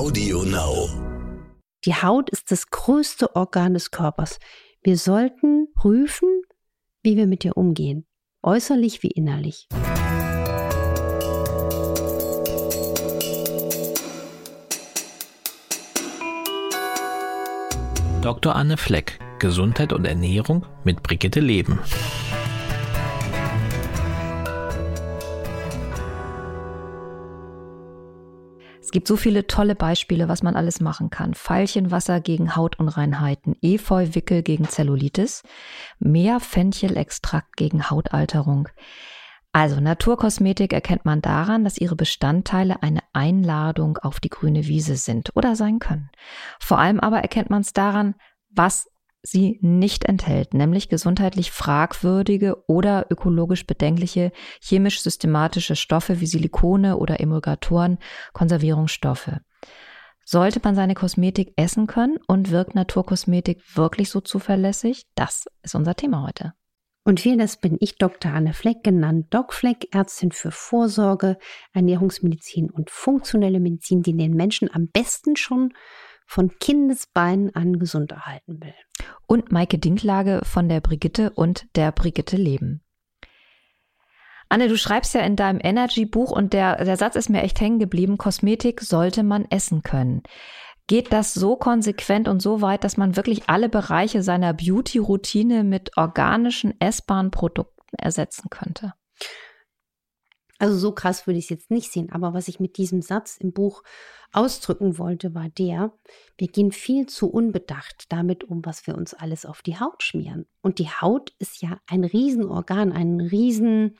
Audio Now. Die Haut ist das größte Organ des Körpers. Wir sollten prüfen, wie wir mit ihr umgehen, äußerlich wie innerlich. Dr. Anne Fleck, Gesundheit und Ernährung mit Brigitte Leben. Es gibt so viele tolle Beispiele, was man alles machen kann. Veilchenwasser gegen Hautunreinheiten, Efeuwickel gegen Zellulitis, Meerfenchelextrakt gegen Hautalterung. Also Naturkosmetik erkennt man daran, dass ihre Bestandteile eine Einladung auf die grüne Wiese sind oder sein können. Vor allem aber erkennt man es daran, was sie nicht enthält, nämlich gesundheitlich fragwürdige oder ökologisch bedenkliche chemisch-systematische Stoffe wie Silikone oder Emulgatoren, Konservierungsstoffe. Sollte man seine Kosmetik essen können und wirkt Naturkosmetik wirklich so zuverlässig? Das ist unser Thema heute. Und wir, das bin ich, Dr. Anne Fleck, genannt Doc Fleck, Ärztin für Vorsorge, Ernährungsmedizin und funktionelle Medizin, die den Menschen am besten schon von Kindesbeinen an gesund erhalten will. Und Maike Dinklage von der Brigitte und der Brigitte Leben. Anne, du schreibst ja in deinem Energy-Buch und der, der Satz ist mir echt hängen geblieben, Kosmetik sollte man essen können. Geht das so konsequent und so weit, dass man wirklich alle Bereiche seiner Beauty-Routine mit organischen, essbaren Produkten ersetzen könnte? Also so krass würde ich es jetzt nicht sehen, aber was ich mit diesem Satz im Buch ausdrücken wollte, war der, wir gehen viel zu unbedacht damit um, was wir uns alles auf die Haut schmieren. Und die Haut ist ja ein Riesenorgan, ein Riesen,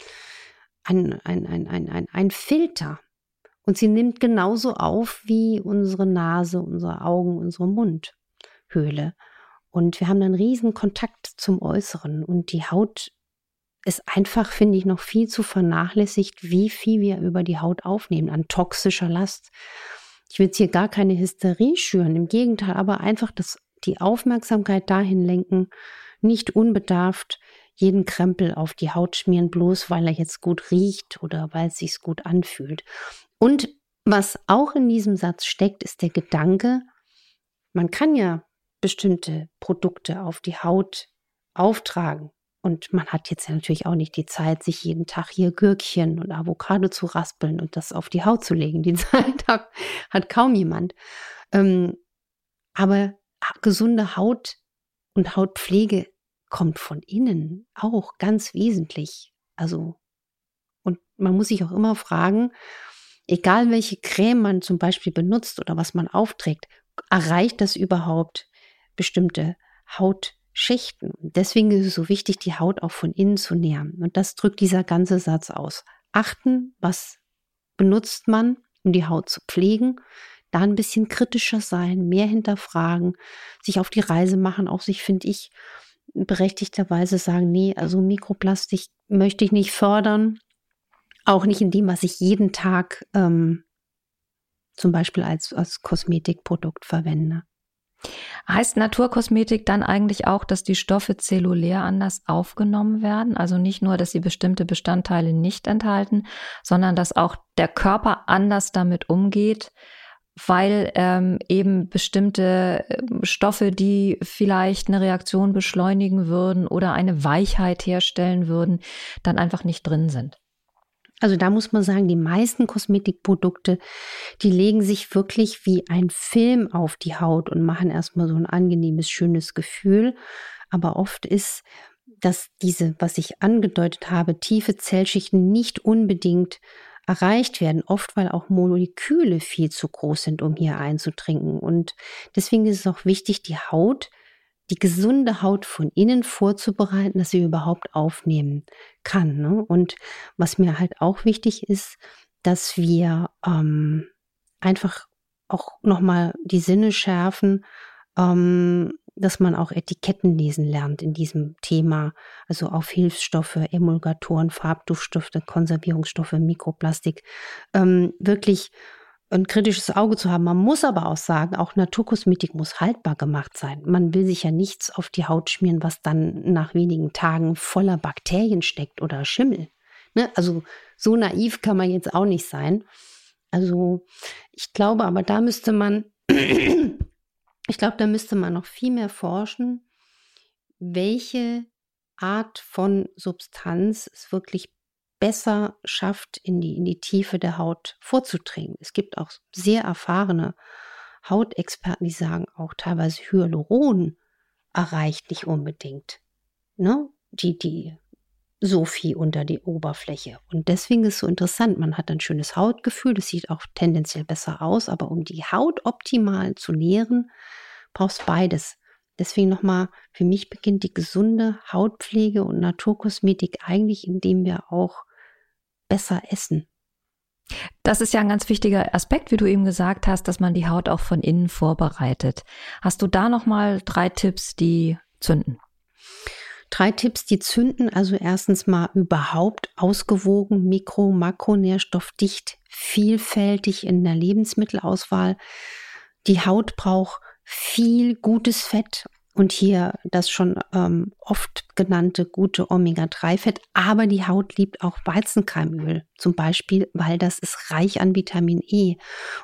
ein, ein, ein, ein, ein, ein Filter. Und sie nimmt genauso auf wie unsere Nase, unsere Augen, unsere Mundhöhle. Und wir haben einen riesen Kontakt zum Äußeren. Und die Haut ist einfach, finde ich, noch viel zu vernachlässigt, wie viel wir über die Haut aufnehmen an toxischer Last. Ich will jetzt hier gar keine Hysterie schüren, im Gegenteil, aber einfach das, die Aufmerksamkeit dahin lenken, nicht unbedarft jeden Krempel auf die Haut schmieren, bloß weil er jetzt gut riecht oder weil es sich gut anfühlt. Und was auch in diesem Satz steckt, ist der Gedanke, man kann ja bestimmte Produkte auf die Haut auftragen. Und man hat jetzt ja natürlich auch nicht die Zeit, sich jeden Tag hier Gürkchen und Avocado zu raspeln und das auf die Haut zu legen. Die Zeit hat kaum jemand. Ähm, aber gesunde Haut und Hautpflege kommt von innen auch ganz wesentlich. Also, und man muss sich auch immer fragen, egal welche Creme man zum Beispiel benutzt oder was man aufträgt, erreicht das überhaupt bestimmte Haut Schichten. Deswegen ist es so wichtig, die Haut auch von innen zu nähren. Und das drückt dieser ganze Satz aus. Achten, was benutzt man, um die Haut zu pflegen. Da ein bisschen kritischer sein, mehr hinterfragen, sich auf die Reise machen, auch sich, finde ich, berechtigterweise sagen, nee, also Mikroplastik möchte ich nicht fördern. Auch nicht in dem, was ich jeden Tag ähm, zum Beispiel als, als Kosmetikprodukt verwende. Heißt Naturkosmetik dann eigentlich auch, dass die Stoffe zellulär anders aufgenommen werden? Also nicht nur, dass sie bestimmte Bestandteile nicht enthalten, sondern dass auch der Körper anders damit umgeht, weil ähm, eben bestimmte ähm, Stoffe, die vielleicht eine Reaktion beschleunigen würden oder eine Weichheit herstellen würden, dann einfach nicht drin sind. Also da muss man sagen, die meisten Kosmetikprodukte, die legen sich wirklich wie ein Film auf die Haut und machen erstmal so ein angenehmes, schönes Gefühl. Aber oft ist, dass diese, was ich angedeutet habe, tiefe Zellschichten nicht unbedingt erreicht werden, oft weil auch Moleküle viel zu groß sind, um hier einzutrinken. Und deswegen ist es auch wichtig, die Haut die gesunde Haut von innen vorzubereiten, dass sie überhaupt aufnehmen kann. Ne? Und was mir halt auch wichtig ist, dass wir ähm, einfach auch nochmal die Sinne schärfen, ähm, dass man auch Etiketten lesen lernt in diesem Thema, also auf Hilfsstoffe, Emulgatoren, Farbduftstoffe, Konservierungsstoffe, Mikroplastik, ähm, wirklich ein kritisches Auge zu haben. Man muss aber auch sagen, auch Naturkosmetik muss haltbar gemacht sein. Man will sich ja nichts auf die Haut schmieren, was dann nach wenigen Tagen voller Bakterien steckt oder Schimmel. Ne? Also so naiv kann man jetzt auch nicht sein. Also Ich glaube aber, da müsste man, ich glaube, da müsste man noch viel mehr forschen, welche Art von Substanz es wirklich besser schafft, in die, in die Tiefe der Haut vorzudringen. Es gibt auch sehr erfahrene Hautexperten, die sagen auch teilweise Hyaluron erreicht nicht unbedingt ne, die, die so viel unter die Oberfläche. Und deswegen ist es so interessant. Man hat ein schönes Hautgefühl, das sieht auch tendenziell besser aus, aber um die Haut optimal zu nähren, brauchst beides. Deswegen nochmal, für mich beginnt die gesunde Hautpflege und Naturkosmetik eigentlich, indem wir auch besser essen. Das ist ja ein ganz wichtiger Aspekt, wie du eben gesagt hast, dass man die Haut auch von innen vorbereitet. Hast du da noch mal drei Tipps, die zünden? Drei Tipps, die zünden. Also erstens mal überhaupt ausgewogen, mikro-, makronährstoffdicht, vielfältig in der Lebensmittelauswahl. Die Haut braucht viel gutes Fett und hier das schon ähm, oft genannte gute Omega-3-Fett. Aber die Haut liebt auch Weizenkeimöl, zum Beispiel, weil das ist reich an Vitamin E.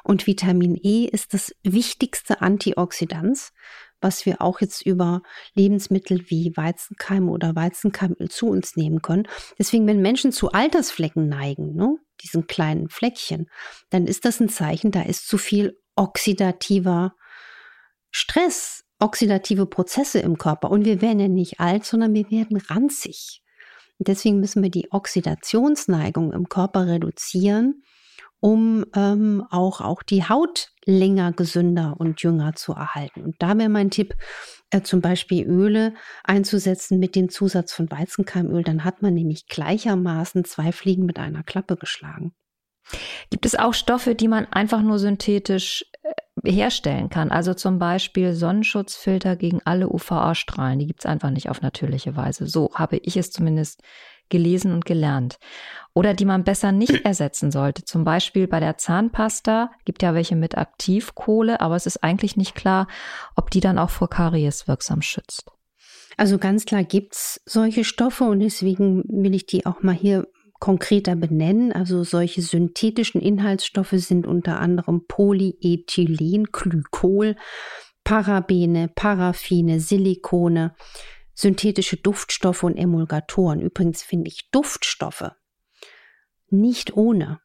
Und Vitamin E ist das wichtigste Antioxidant, was wir auch jetzt über Lebensmittel wie Weizenkeime oder Weizenkeimöl zu uns nehmen können. Deswegen, wenn Menschen zu Altersflecken neigen, ne, diesen kleinen Fleckchen, dann ist das ein Zeichen, da ist zu viel oxidativer Stress oxidative Prozesse im Körper. Und wir werden ja nicht alt, sondern wir werden ranzig. Und deswegen müssen wir die Oxidationsneigung im Körper reduzieren, um ähm, auch, auch die Haut länger gesünder und jünger zu erhalten. Und da wäre mein Tipp, äh, zum Beispiel Öle einzusetzen mit dem Zusatz von Weizenkeimöl. Dann hat man nämlich gleichermaßen zwei Fliegen mit einer Klappe geschlagen. Gibt es auch Stoffe, die man einfach nur synthetisch äh, herstellen kann? Also zum Beispiel Sonnenschutzfilter gegen alle UVA-Strahlen. Die gibt es einfach nicht auf natürliche Weise. So habe ich es zumindest gelesen und gelernt. Oder die man besser nicht ersetzen sollte. Zum Beispiel bei der Zahnpasta gibt ja welche mit Aktivkohle, aber es ist eigentlich nicht klar, ob die dann auch vor Karies wirksam schützt. Also ganz klar gibt es solche Stoffe und deswegen will ich die auch mal hier konkreter benennen. Also solche synthetischen Inhaltsstoffe sind unter anderem Polyethylenglykol, Parabene, Paraffine, Silikone, synthetische Duftstoffe und Emulgatoren. Übrigens finde ich Duftstoffe nicht ohne,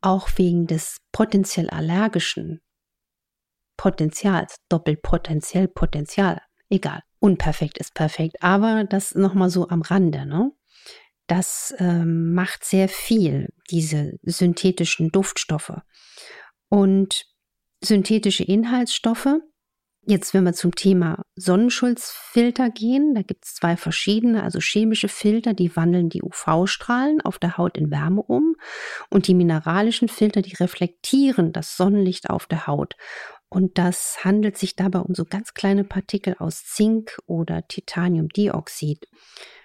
auch wegen des potenziell allergischen Potenzials, doppelpotenziell Potenzial, egal. Unperfekt ist perfekt, aber das nochmal so am Rande, ne? Das ähm, macht sehr viel, diese synthetischen Duftstoffe. Und synthetische Inhaltsstoffe, jetzt wenn wir zum Thema Sonnenschutzfilter gehen, da gibt es zwei verschiedene, also chemische Filter, die wandeln die UV-Strahlen auf der Haut in Wärme um und die mineralischen Filter, die reflektieren das Sonnenlicht auf der Haut. Und das handelt sich dabei um so ganz kleine Partikel aus Zink oder Titaniumdioxid.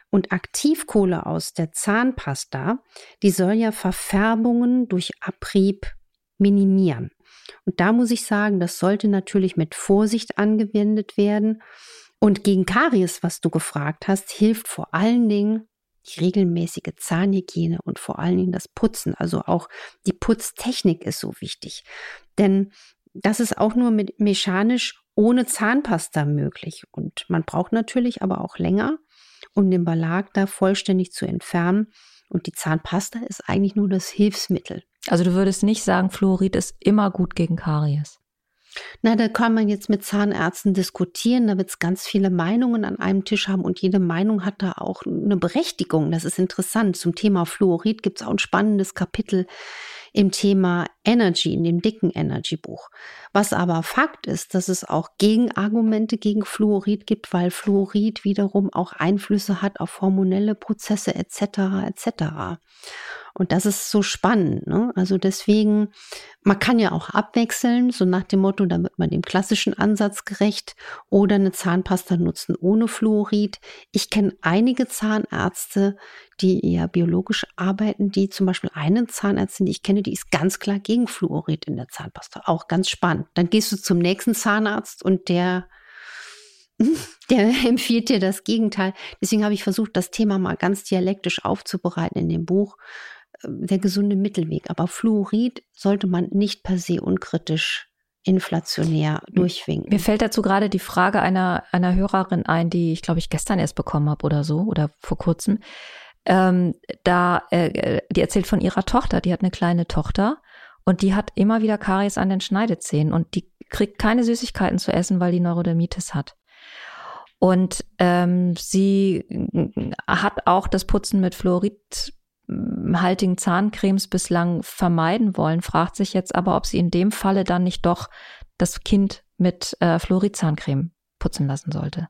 Und Aktivkohle aus der Zahnpasta, die soll ja Verfärbungen durch Abrieb minimieren. Und da muss ich sagen, das sollte natürlich mit Vorsicht angewendet werden. Und gegen Karies, was du gefragt hast, hilft vor allen Dingen die regelmäßige Zahnhygiene und vor allen Dingen das Putzen. Also auch die Putztechnik ist so wichtig. Denn das ist auch nur mit mechanisch ohne Zahnpasta möglich. Und man braucht natürlich aber auch länger um den Belag da vollständig zu entfernen. Und die Zahnpasta ist eigentlich nur das Hilfsmittel. Also du würdest nicht sagen, Fluorid ist immer gut gegen Karies. Na, da kann man jetzt mit Zahnärzten diskutieren, da wird es ganz viele Meinungen an einem Tisch haben und jede Meinung hat da auch eine Berechtigung. Das ist interessant. Zum Thema Fluorid gibt es auch ein spannendes Kapitel im Thema Energy, in dem dicken Energy-Buch. Was aber Fakt ist, dass es auch Gegenargumente gegen Fluorid gibt, weil Fluorid wiederum auch Einflüsse hat auf hormonelle Prozesse etc. etc. Und das ist so spannend. Ne? Also deswegen, man kann ja auch abwechseln, so nach dem Motto, damit man dem klassischen Ansatz gerecht oder eine Zahnpasta nutzen ohne Fluorid. Ich kenne einige Zahnärzte, die eher biologisch arbeiten, die zum Beispiel eine Zahnärztin, die ich kenne, die ist ganz klar gegen Fluorid in der Zahnpasta. Auch ganz spannend. Dann gehst du zum nächsten Zahnarzt und der der empfiehlt dir das Gegenteil. Deswegen habe ich versucht, das Thema mal ganz dialektisch aufzubereiten in dem Buch, der gesunde Mittelweg. Aber Fluorid sollte man nicht per se unkritisch inflationär durchwinken. Mir fällt dazu gerade die Frage einer, einer Hörerin ein, die ich glaube ich gestern erst bekommen habe oder so oder vor kurzem. Ähm, da, äh, die erzählt von ihrer Tochter, die hat eine kleine Tochter und die hat immer wieder Karies an den Schneidezähnen und die kriegt keine Süßigkeiten zu essen, weil die Neurodermitis hat. Und ähm, sie hat auch das Putzen mit fluoridhaltigen Zahncremes bislang vermeiden wollen, fragt sich jetzt aber, ob sie in dem Falle dann nicht doch das Kind mit äh, Fluoridzahncreme putzen lassen sollte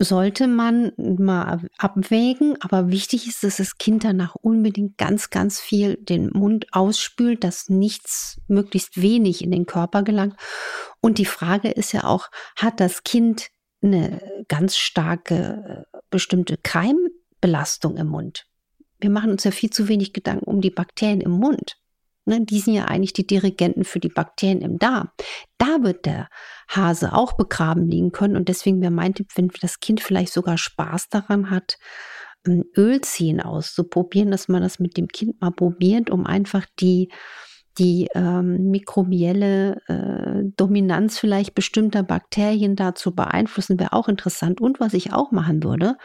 sollte man mal abwägen, aber wichtig ist, dass das Kind danach unbedingt ganz, ganz viel den Mund ausspült, dass nichts, möglichst wenig in den Körper gelangt. Und die Frage ist ja auch, hat das Kind eine ganz starke äh, bestimmte Keimbelastung im Mund? Wir machen uns ja viel zu wenig Gedanken um die Bakterien im Mund. Ne, die sind ja eigentlich die Dirigenten für die Bakterien im Darm. Da wird der Hase auch begraben liegen können. Und deswegen wäre mein Tipp, wenn das Kind vielleicht sogar Spaß daran hat, Ölziehen auszuprobieren, dass man das mit dem Kind mal probiert, um einfach die, die ähm, mikrobielle äh, Dominanz vielleicht bestimmter Bakterien da zu beeinflussen, wäre auch interessant. Und was ich auch machen würde,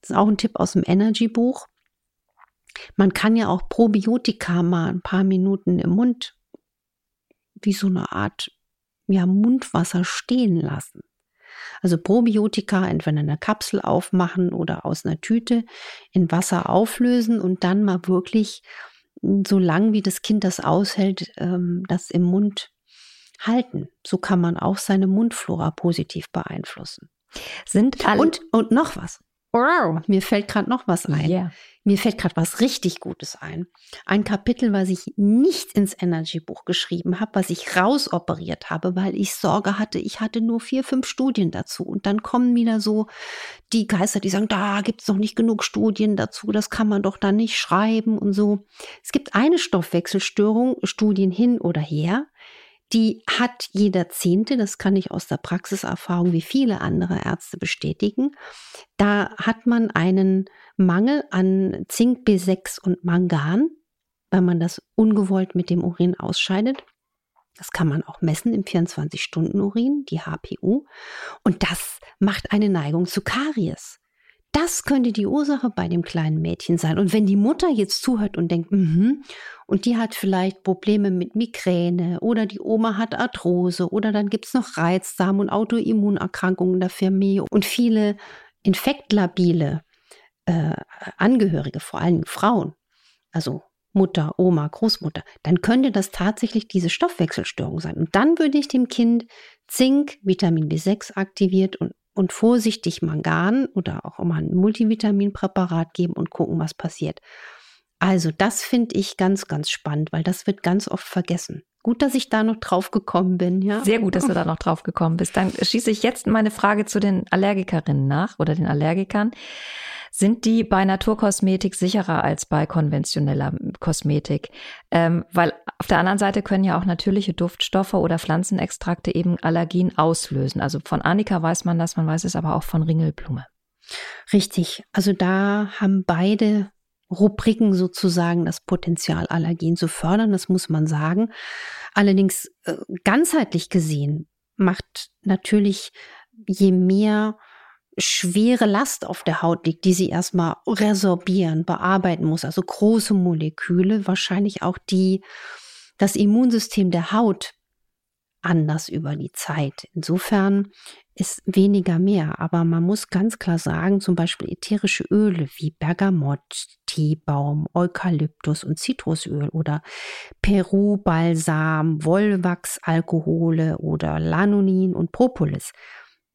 das ist auch ein Tipp aus dem Energy-Buch, man kann ja auch Probiotika mal ein paar Minuten im Mund wie so eine Art ja, Mundwasser stehen lassen. Also Probiotika entweder in einer Kapsel aufmachen oder aus einer Tüte in Wasser auflösen und dann mal wirklich, so lang wie das Kind das aushält, ähm, das im Mund halten. So kann man auch seine Mundflora positiv beeinflussen. Sind alle und, und noch was. Wow, mir fällt gerade noch was ein. Yeah. Mir fällt gerade was richtig Gutes ein. Ein Kapitel, was ich nicht ins Energy-Buch geschrieben habe, was ich rausoperiert habe, weil ich Sorge hatte, ich hatte nur vier, fünf Studien dazu. Und dann kommen wieder so die Geister, die sagen, da gibt es noch nicht genug Studien dazu, das kann man doch dann nicht schreiben und so. Es gibt eine Stoffwechselstörung, Studien hin oder her, die hat jeder Zehnte, das kann ich aus der Praxiserfahrung wie viele andere Ärzte bestätigen. Da hat man einen Mangel an Zink, B6 und Mangan, weil man das ungewollt mit dem Urin ausscheidet. Das kann man auch messen im 24-Stunden-Urin, die HPU. Und das macht eine Neigung zu Karies. Das könnte die Ursache bei dem kleinen Mädchen sein. Und wenn die Mutter jetzt zuhört und denkt, mhm, und die hat vielleicht Probleme mit Migräne oder die Oma hat Arthrose oder dann gibt es noch Reizdarm und Autoimmunerkrankungen der Familie und viele infektlabile äh, Angehörige, vor allem Frauen, also Mutter, Oma, Großmutter, dann könnte das tatsächlich diese Stoffwechselstörung sein. Und dann würde ich dem Kind Zink, Vitamin B6 aktiviert und und vorsichtig Mangan oder auch mal ein Multivitaminpräparat geben und gucken, was passiert. Also das finde ich ganz, ganz spannend, weil das wird ganz oft vergessen. Gut, dass ich da noch drauf gekommen bin, ja. Sehr gut, dass du da noch drauf gekommen bist. Dann schieße ich jetzt meine Frage zu den Allergikerinnen nach oder den Allergikern. Sind die bei Naturkosmetik sicherer als bei konventioneller Kosmetik? Ähm, weil auf der anderen Seite können ja auch natürliche Duftstoffe oder Pflanzenextrakte eben Allergien auslösen. Also von Annika weiß man das, man weiß es aber auch von Ringelblume. Richtig. Also da haben beide Rubriken sozusagen das Potenzial, Allergien zu fördern, das muss man sagen. Allerdings äh, ganzheitlich gesehen macht natürlich je mehr schwere Last auf der Haut liegt, die sie erstmal resorbieren, bearbeiten muss, also große Moleküle, wahrscheinlich auch die, das Immunsystem der Haut anders über die Zeit. Insofern ist weniger mehr, aber man muss ganz klar sagen, zum Beispiel ätherische Öle wie Bergamott, Teebaum, Eukalyptus und Zitrusöl oder Peru-Balsam, Wollwachsalkohole oder Lanonin und Propolis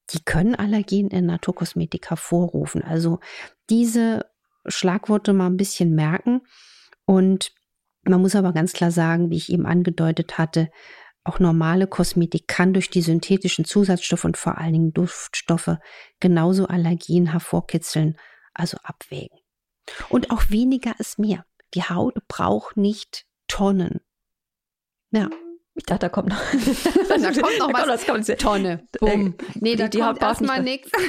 die können Allergien in Naturkosmetik hervorrufen. Also diese Schlagworte mal ein bisschen merken. Und man muss aber ganz klar sagen, wie ich eben angedeutet hatte, auch normale Kosmetik kann durch die synthetischen Zusatzstoffe und vor allen Dingen Duftstoffe genauso Allergien hervorkitzeln, also abwägen. Und auch weniger ist mehr. Die Haut braucht nicht Tonnen. Ja, ich dachte, da kommt noch. da kommt noch was. Da kommt Tonne. Bumm. Nee, da die, die kommt erstmal nichts.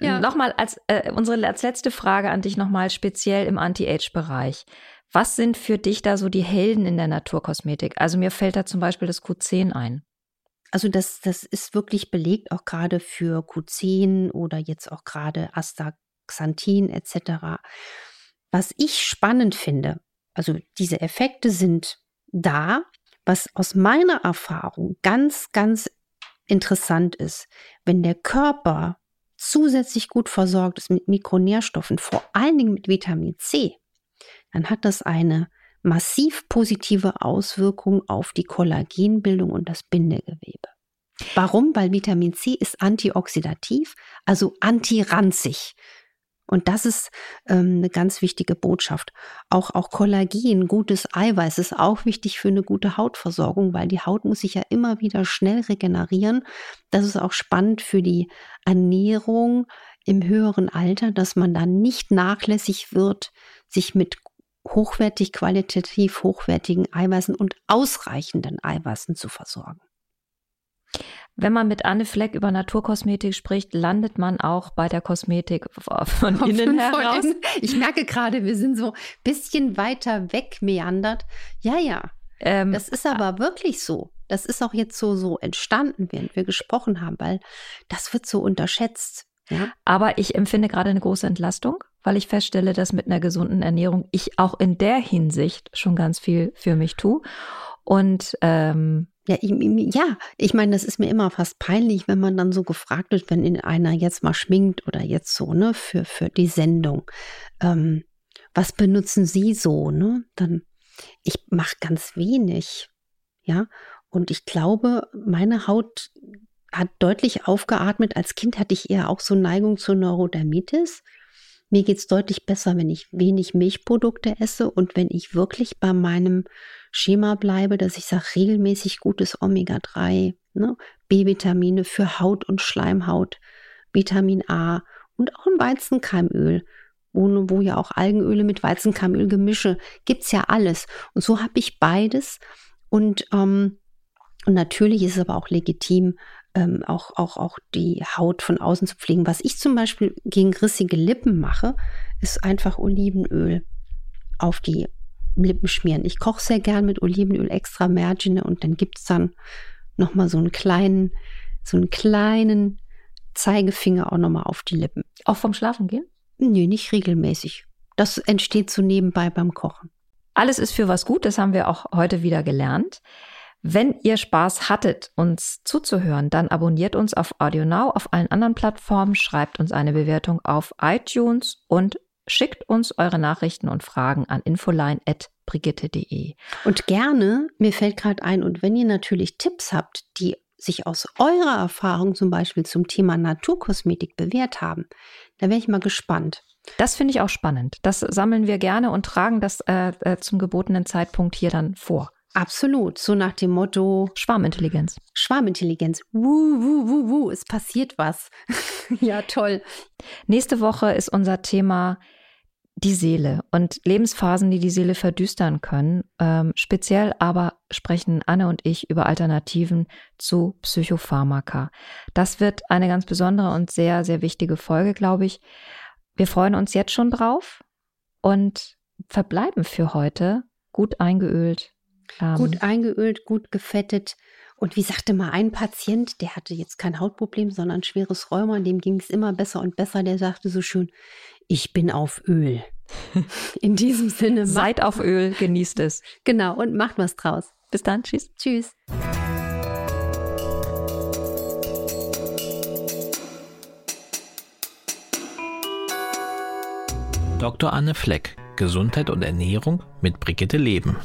Ja. Nochmal als äh, unsere als letzte Frage an dich nochmal speziell im Anti-Age-Bereich. Was sind für dich da so die Helden in der Naturkosmetik? Also mir fällt da zum Beispiel das Q10 ein. Also das, das ist wirklich belegt, auch gerade für Q10 oder jetzt auch gerade Astaxanthin etc. Was ich spannend finde, also diese Effekte sind da. Was aus meiner Erfahrung ganz, ganz interessant ist, wenn der Körper zusätzlich gut versorgt ist mit Mikronährstoffen, vor allen Dingen mit Vitamin C, dann hat das eine massiv positive Auswirkung auf die Kollagenbildung und das Bindegewebe. Warum? Weil Vitamin C ist antioxidativ, also antiranzig. Und das ist ähm, eine ganz wichtige Botschaft. Auch, auch Kollagen, gutes Eiweiß ist auch wichtig für eine gute Hautversorgung, weil die Haut muss sich ja immer wieder schnell regenerieren. Das ist auch spannend für die Ernährung im höheren Alter, dass man dann nicht nachlässig wird, sich mit hochwertig, qualitativ hochwertigen Eiweißen und ausreichenden Eiweißen zu versorgen. Wenn man mit Anne Fleck über Naturkosmetik spricht, landet man auch bei der Kosmetik von innen heraus. Ich merke gerade, wir sind so ein bisschen weiter weg meandert. Ja, ja. Ähm, das ist aber wirklich so. Das ist auch jetzt so, so entstanden, während wir gesprochen haben, weil das wird so unterschätzt. Ja? Aber ich empfinde gerade eine große Entlastung, weil ich feststelle, dass mit einer gesunden Ernährung ich auch in der Hinsicht schon ganz viel für mich tue. Und ähm, ja, ich, ja, ich meine, das ist mir immer fast peinlich, wenn man dann so gefragt wird, wenn in einer jetzt mal schminkt oder jetzt so, ne, für, für die Sendung. Ähm, was benutzen Sie so, ne? Dann, ich mache ganz wenig, ja. Und ich glaube, meine Haut hat deutlich aufgeatmet. Als Kind hatte ich eher auch so Neigung zur Neurodermitis. Mir geht es deutlich besser, wenn ich wenig Milchprodukte esse und wenn ich wirklich bei meinem Schema bleibe, dass ich sage, regelmäßig gutes Omega-3, ne, B-Vitamine für Haut und Schleimhaut, Vitamin A und auch ein Weizenkeimöl, wo, wo ja auch Algenöle mit Weizenkeimöl gemische, gibt es ja alles. Und so habe ich beides. Und, ähm, und natürlich ist es aber auch legitim, ähm, auch, auch, auch die Haut von außen zu pflegen. Was ich zum Beispiel gegen rissige Lippen mache, ist einfach Olivenöl auf die Lippen schmieren. Ich koche sehr gern mit Olivenöl extra Mergine und dann gibt es dann nochmal so einen kleinen, so einen kleinen Zeigefinger auch nochmal auf die Lippen. Auch vom Schlafen gehen? Nö, nicht regelmäßig. Das entsteht so nebenbei beim Kochen. Alles ist für was gut, das haben wir auch heute wieder gelernt. Wenn ihr Spaß hattet, uns zuzuhören, dann abonniert uns auf AudioNow, auf allen anderen Plattformen, schreibt uns eine Bewertung auf iTunes und schickt uns eure Nachrichten und Fragen an infoline.brigitte.de. Und gerne, mir fällt gerade ein, und wenn ihr natürlich Tipps habt, die sich aus eurer Erfahrung zum Beispiel zum Thema Naturkosmetik bewährt haben, da wäre ich mal gespannt. Das finde ich auch spannend. Das sammeln wir gerne und tragen das äh, äh zum gebotenen Zeitpunkt hier dann vor. Absolut. So nach dem Motto Schwarmintelligenz. Schwarmintelligenz. Wuh, wuh, wuh, wuh, es passiert was. ja, toll. Nächste Woche ist unser Thema die Seele und Lebensphasen, die die Seele verdüstern können. Ähm, speziell aber sprechen Anne und ich über Alternativen zu Psychopharmaka. Das wird eine ganz besondere und sehr, sehr wichtige Folge, glaube ich. Wir freuen uns jetzt schon drauf und verbleiben für heute gut eingeölt. Ähm, gut eingeölt, gut gefettet. Und wie sagte mal ein Patient, der hatte jetzt kein Hautproblem, sondern ein schweres Rheuma, dem ging es immer besser und besser, der sagte so schön, ich bin auf Öl. In diesem Sinne. Seid auf Öl, genießt es. Genau, und macht was draus. Bis dann, tschüss. Tschüss. Dr. Anne Fleck, Gesundheit und Ernährung mit Brigitte Leben.